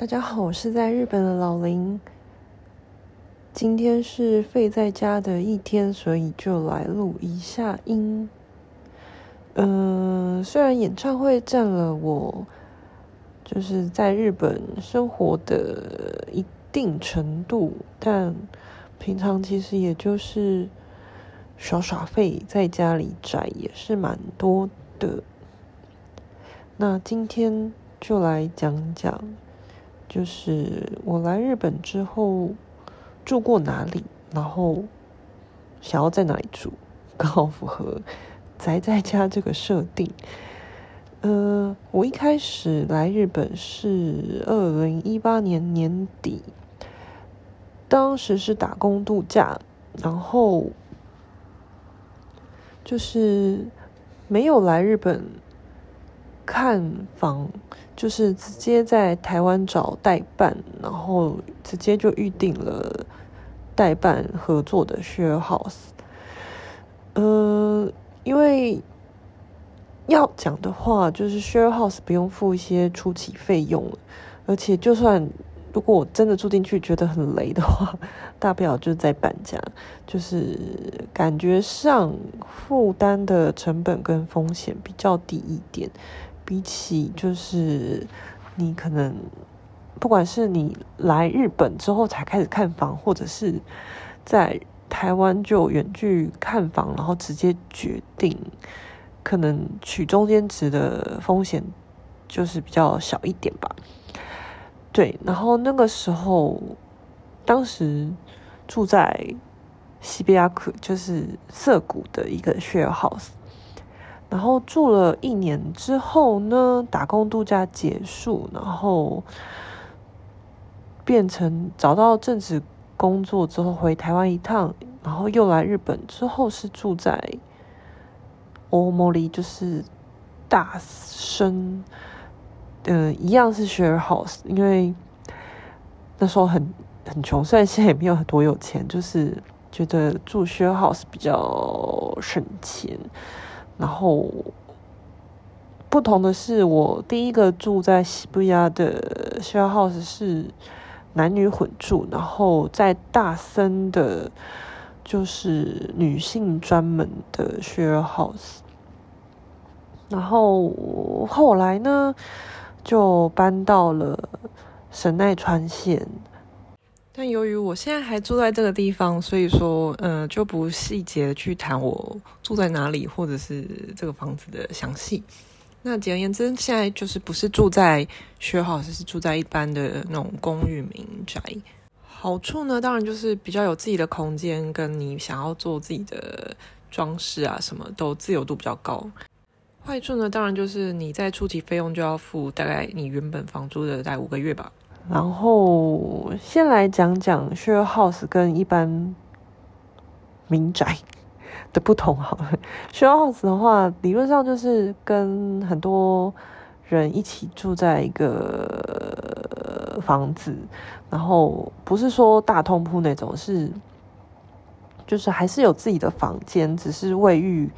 大家好，我是在日本的老林。今天是废在家的一天，所以就来录一下音。嗯、虽然演唱会占了我就是在日本生活的一定程度，但平常其实也就是耍耍废，在家里宅也是蛮多的。那今天就来讲讲。就是我来日本之后住过哪里，然后想要在哪里住，刚好符合宅在家这个设定。呃，我一开始来日本是二零一八年年底，当时是打工度假，然后就是没有来日本。看房就是直接在台湾找代办，然后直接就预定了代办合作的 share house。嗯，因为要讲的话，就是 share house 不用付一些初期费用，而且就算如果我真的住进去觉得很雷的话，大不了就再搬家，就是感觉上负担的成本跟风险比较低一点。比起就是你可能不管是你来日本之后才开始看房，或者是在台湾就远距看房，然后直接决定，可能取中间值的风险就是比较小一点吧。对，然后那个时候当时住在西比亚克，就是涩谷的一个 share house。然后住了一年之后呢，打工度假结束，然后变成找到正职工作之后回台湾一趟，然后又来日本之后是住在大森，就是大森，嗯、一样是 share house，因为那时候很很穷，虽然现在也没有很多有钱，就是觉得住 share house 比较省钱。然后不同的是，我第一个住在涩谷的 share house 是男女混住，然后在大森的，就是女性专门的 share house。然后后来呢，就搬到了神奈川县。但由于我现在还住在这个地方，所以说，呃，就不细节去谈我住在哪里，或者是这个房子的详细。那简而言之，现在就是不是住在学好，而是住在一般的那种公寓民宅。好处呢，当然就是比较有自己的空间，跟你想要做自己的装饰啊，什么都自由度比较高。坏处呢，当然就是你在初期费用就要付大概你原本房租的大概五个月吧。然后先来讲讲 share house 跟一般民宅的不同好了。share house 的话，理论上就是跟很多人一起住在一个房子，然后不是说大通铺那种，是就是还是有自己的房间，只是卫浴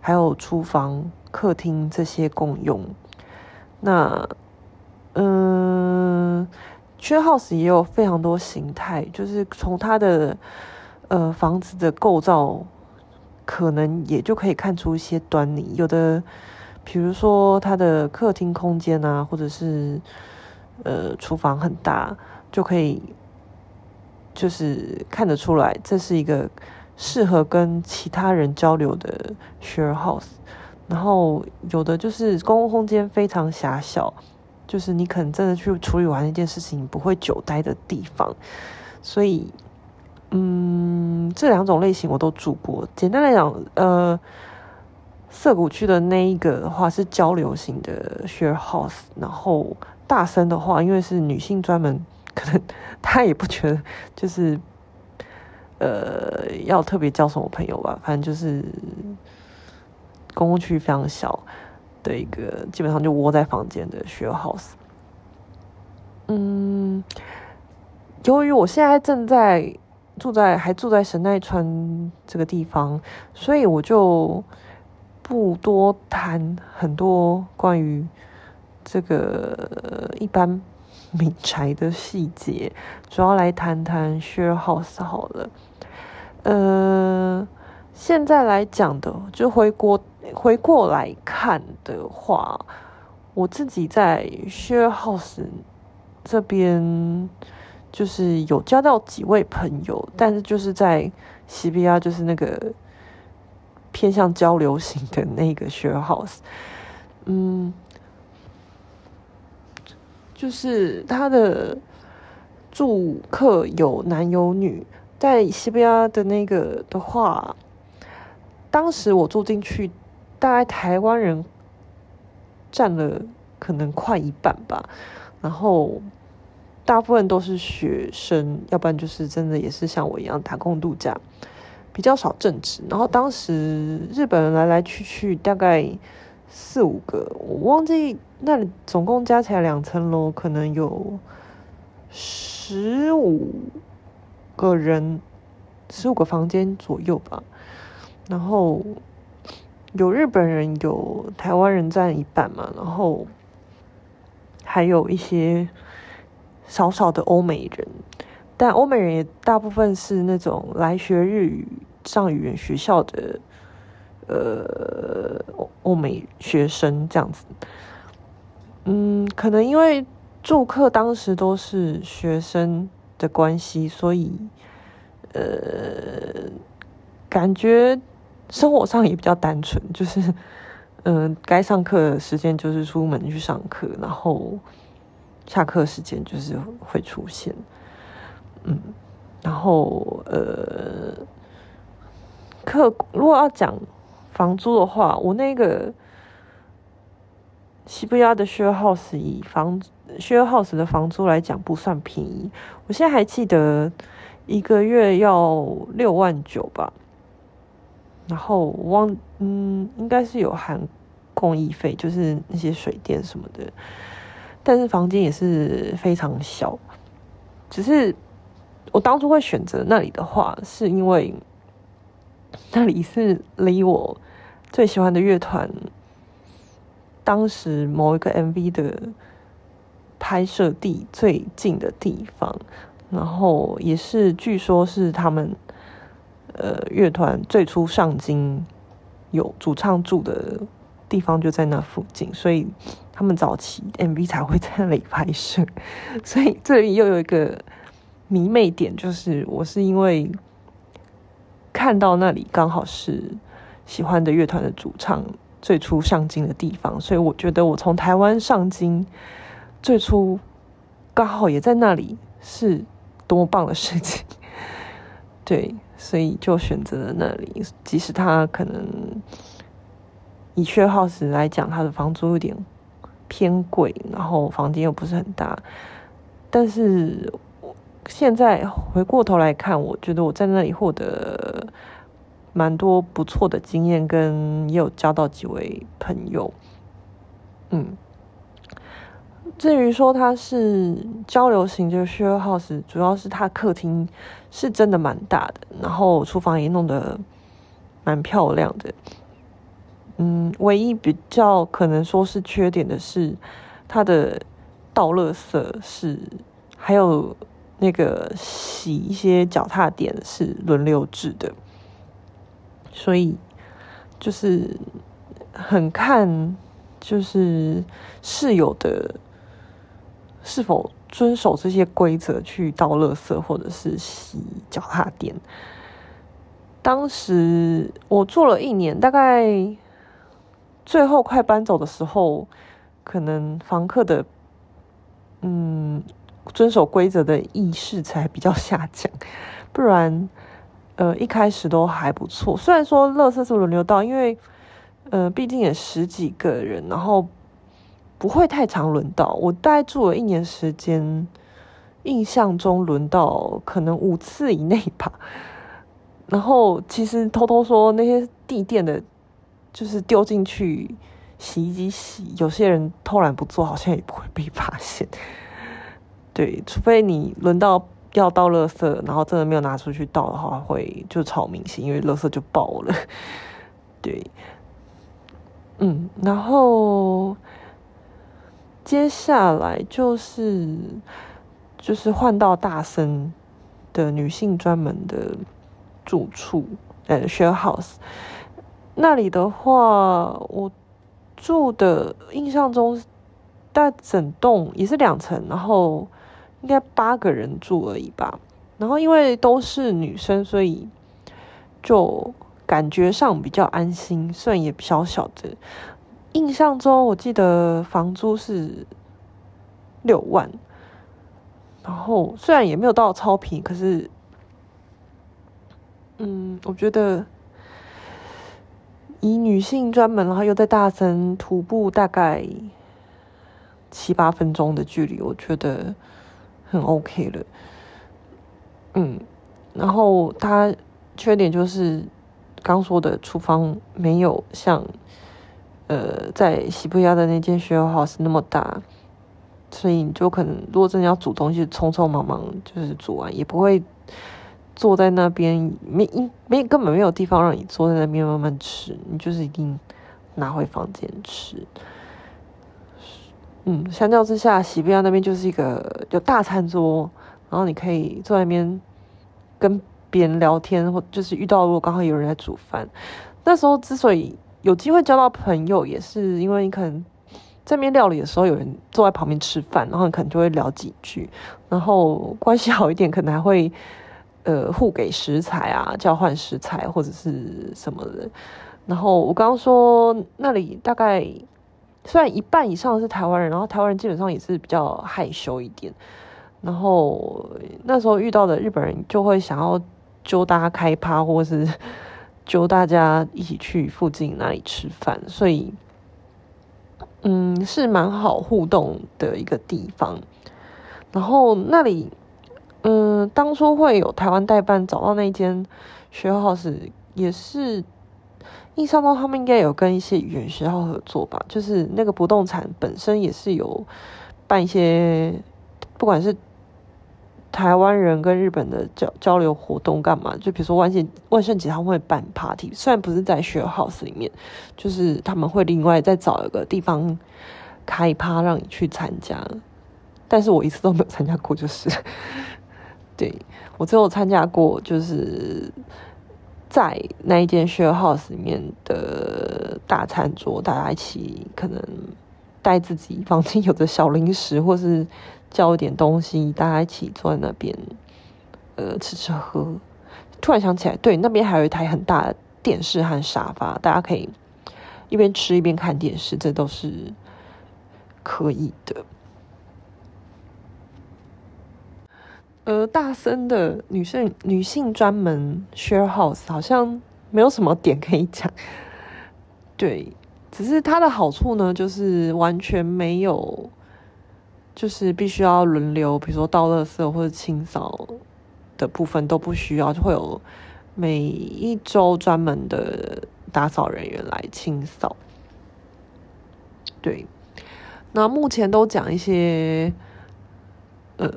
还有厨房、客厅这些共用。那嗯。Share house 也有非常多形态，就是从它的呃房子的构造，可能也就可以看出一些端倪。有的，比如说它的客厅空间啊，或者是呃厨房很大，就可以就是看得出来，这是一个适合跟其他人交流的 share house。然后有的就是公共空间非常狭小。就是你可能真的去处理完一件事情，你不会久待的地方，所以，嗯，这两种类型我都住过。简单来讲，呃，涩谷区的那一个的话是交流型的 share house，然后大森的话，因为是女性专门，可能 她也不觉得就是，呃，要特别交什么朋友吧，反正就是公共区非常小。的一个基本上就窝在房间的 share house，嗯，由于我现在正在住在还住在神奈川这个地方，所以我就不多谈很多关于这个一般民宅的细节，主要来谈谈 share house 好了。呃，现在来讲的，就回国回过来看的话，我自己在 share house 这边就是有交到几位朋友，但是就是在西比亚，就是那个偏向交流型的那个 share house，嗯。就是他的住客有男有女，在西班牙的那个的话，当时我住进去，大概台湾人占了可能快一半吧，然后大部分都是学生，要不然就是真的也是像我一样打工度假，比较少正职。然后当时日本人来来去去，大概。四五个，我忘记那里总共加起来两层楼，可能有十五个人，十五个房间左右吧。然后有日本人，有台湾人占一半嘛，然后还有一些少少的欧美人，但欧美人也大部分是那种来学日语、上语言学校的。呃，欧美学生这样子，嗯，可能因为住客当时都是学生的关系，所以呃，感觉生活上也比较单纯，就是嗯、该上课的时间就是出门去上课，然后下课时间就是会出现，嗯，然后呃，课如果要讲。房租的话，我那个西伯利亚的 share house 以房 share house 的房租来讲不算便宜，我现在还记得一个月要六万九吧，然后我忘嗯应该是有含公益费，就是那些水电什么的，但是房间也是非常小，只是我当初会选择那里的话，是因为。那里是离我最喜欢的乐团当时某一个 MV 的拍摄地最近的地方，然后也是据说是他们呃乐团最初上京有主唱住的地方就在那附近，所以他们早期 MV 才会在那里拍摄。所以这里又有一个迷妹点，就是我是因为。看到那里刚好是喜欢的乐团的主唱最初上京的地方，所以我觉得我从台湾上京最初刚好也在那里，是多么棒的事情。对，所以就选择了那里，即使他可能以血耗时来讲，他的房租有点偏贵，然后房间又不是很大，但是。现在回过头来看，我觉得我在那里获得蛮多不错的经验，跟也有交到几位朋友。嗯，至于说它是交流型的 share house，主要是它客厅是真的蛮大的，然后厨房也弄得蛮漂亮的。嗯，唯一比较可能说是缺点的是，它的倒垃圾是还有。那个洗一些脚踏垫是轮流制的，所以就是很看就是室友的是否遵守这些规则去倒垃圾或者是洗脚踏垫。当时我做了一年，大概最后快搬走的时候，可能房客的嗯。遵守规则的意识才比较下降，不然，呃，一开始都还不错。虽然说垃圾是轮流倒，因为，呃，毕竟也十几个人，然后不会太常轮到。我大概住了一年时间，印象中轮到可能五次以内吧。然后其实偷偷说，那些地垫的，就是丢进去洗衣机洗，有些人偷懒不做，好像也不会被发现。对，除非你轮到要倒垃圾，然后真的没有拿出去倒的话，会就超明显，因为垃圾就爆了。对，嗯，然后接下来就是就是换到大森的女性专门的住处，呃，share house。那里的话，我住的印象中，大整栋也是两层，然后应该八个人住而已吧。然后因为都是女生，所以就感觉上比较安心，虽然也小小的。印象中，我记得房租是六万，然后虽然也没有到超平，可是，嗯，我觉得以女性专门，然后又在大森徒步大概七八分钟的距离，我觉得很 OK 了。嗯，然后它缺点就是刚说的厨房没有像。呃，在西布亚的那间 share house 那么大，所以你就可能如果真的要煮东西，匆匆忙忙就是煮完，也不会坐在那边，没没根本没有地方让你坐在那边慢慢吃，你就是一定拿回房间吃。嗯，相较之下，西布亚那边就是一个有大餐桌，然后你可以坐在那边跟别人聊天，或就是遇到如果刚好有人在煮饭，那时候之所以。有机会交到朋友，也是因为你可能在面料理的时候，有人坐在旁边吃饭，然后你可能就会聊几句，然后关系好一点，可能还会呃互给食材啊，交换食材或者是什么的。然后我刚刚说那里大概虽然一半以上是台湾人，然后台湾人基本上也是比较害羞一点，然后那时候遇到的日本人就会想要揪大家开趴，或是。就大家一起去附近那里吃饭，所以，嗯，是蛮好互动的一个地方。然后那里，嗯，当初会有台湾代办找到那间 share house，也是印象中他们应该有跟一些语言学校合作吧，就是那个不动产本身也是有办一些，不管是。台湾人跟日本的交交流活动干嘛？就比如说万圣万圣节他们会办 party，虽然不是在 share house 里面，就是他们会另外再找一个地方开趴让你去参加。但是我一次都没有参加过，就是 对，我只有参加过，就是在那一间 share house 里面的大餐桌，大家一起可能带自己房间有的小零食，或是。叫一点东西，大家一起坐在那边，呃，吃吃喝。突然想起来，对，那边还有一台很大的电视和沙发，大家可以一边吃一边看电视，这都是可以的。呃，大森的女性女性专门 share house 好像没有什么点可以讲，对，只是它的好处呢，就是完全没有。就是必须要轮流，比如说倒垃圾或者清扫的部分都不需要，就会有每一周专门的打扫人员来清扫。对，那目前都讲一些呃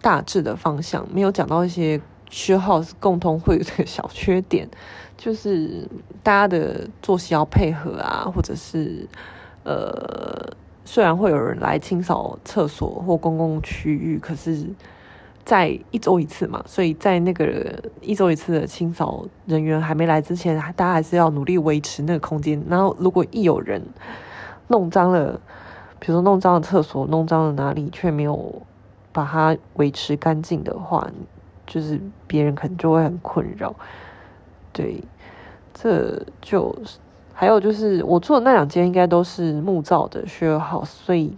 大致的方向，没有讲到一些 share house 共同会的小缺点，就是大家的作息要配合啊，或者是呃。虽然会有人来清扫厕所或公共区域，可是，在一周一次嘛，所以在那个一周一次的清扫人员还没来之前，大家还是要努力维持那个空间。然后，如果一有人弄脏了，比如说弄脏了厕所，弄脏了哪里，却没有把它维持干净的话，就是别人可能就会很困扰。对，这就是。还有就是，我住的那两间应该都是木造的 share house，所以，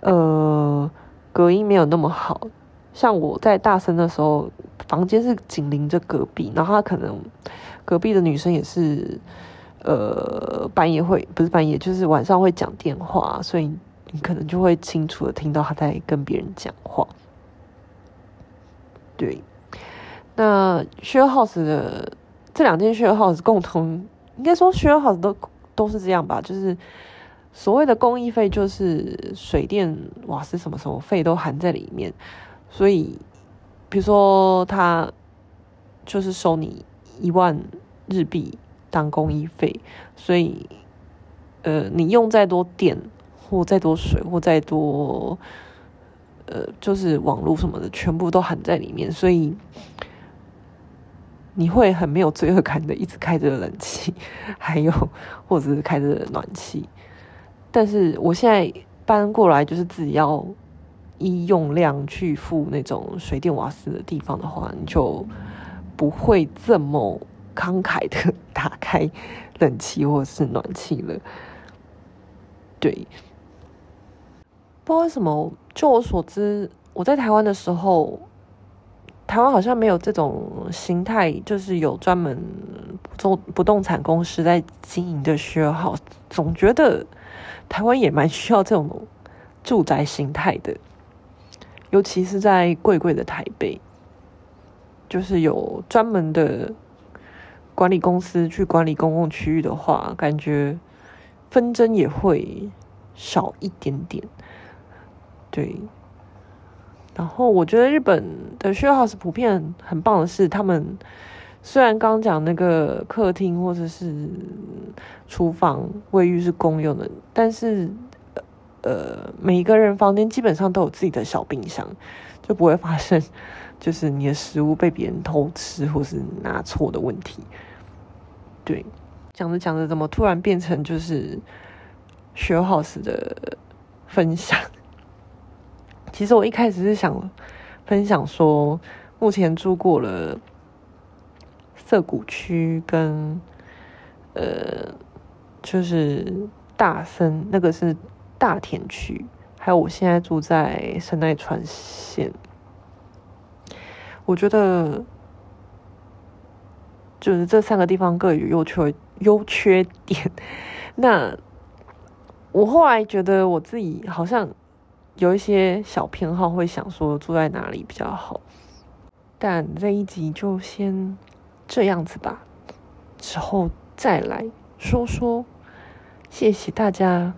呃，隔音没有那么好。像我在大三的时候，房间是紧邻着隔壁，然后他可能隔壁的女生也是，呃，半夜会不是半夜，就是晚上会讲电话，所以你可能就会清楚的听到他在跟别人讲话。对，那 share house 的这两间 share house 共同。应该说，share house 都都是这样吧，就是所谓的公益费，就是水电、瓦斯什么什么费都含在里面。所以，比如说他就是收你一万日币当公益费，所以呃，你用再多电或再多水，或再多，呃，就是网络什么的，全部都含在里面，所以你会很没有罪恶感的，一直开着冷气，还有 或者是开着暖气。但是我现在搬过来，就是自己要依用量去付那种水电瓦斯的地方的话，你就不会这么慷慨的打开冷气或者是暖气了。对，不知道为什么，就我所知，我在台湾的时候，台湾好像没有这种形态，就是有专门做不动产公司在经营的 share house，总觉得台湾也蛮需要这种住宅形态的，尤其是在贵贵的台北，就是有专门的管理公司去管理公共区域的话，感觉。纷争也会少一点点，对。然后我觉得日本的 share house 普遍很棒的是，他们虽然刚讲那个客厅或者是厨房、卫浴是公用的，但是呃，每一个人房间基本上都有自己的小冰箱，就不会发生就是你的食物被别人偷吃或是拿错的问题，对。讲着讲着，怎么突然变成就是 share house 的分享？其实我一开始是想分享说，目前住过了涩谷区跟呃，就是大森，那个是大田区，还有我现在住在神奈川县。我觉得就是这三个地方各有优缺。优缺点，那我后来觉得我自己好像有一些小偏好，会想说住在哪里比较好。但这一集就先这样子吧，之后再来说说。谢谢大家。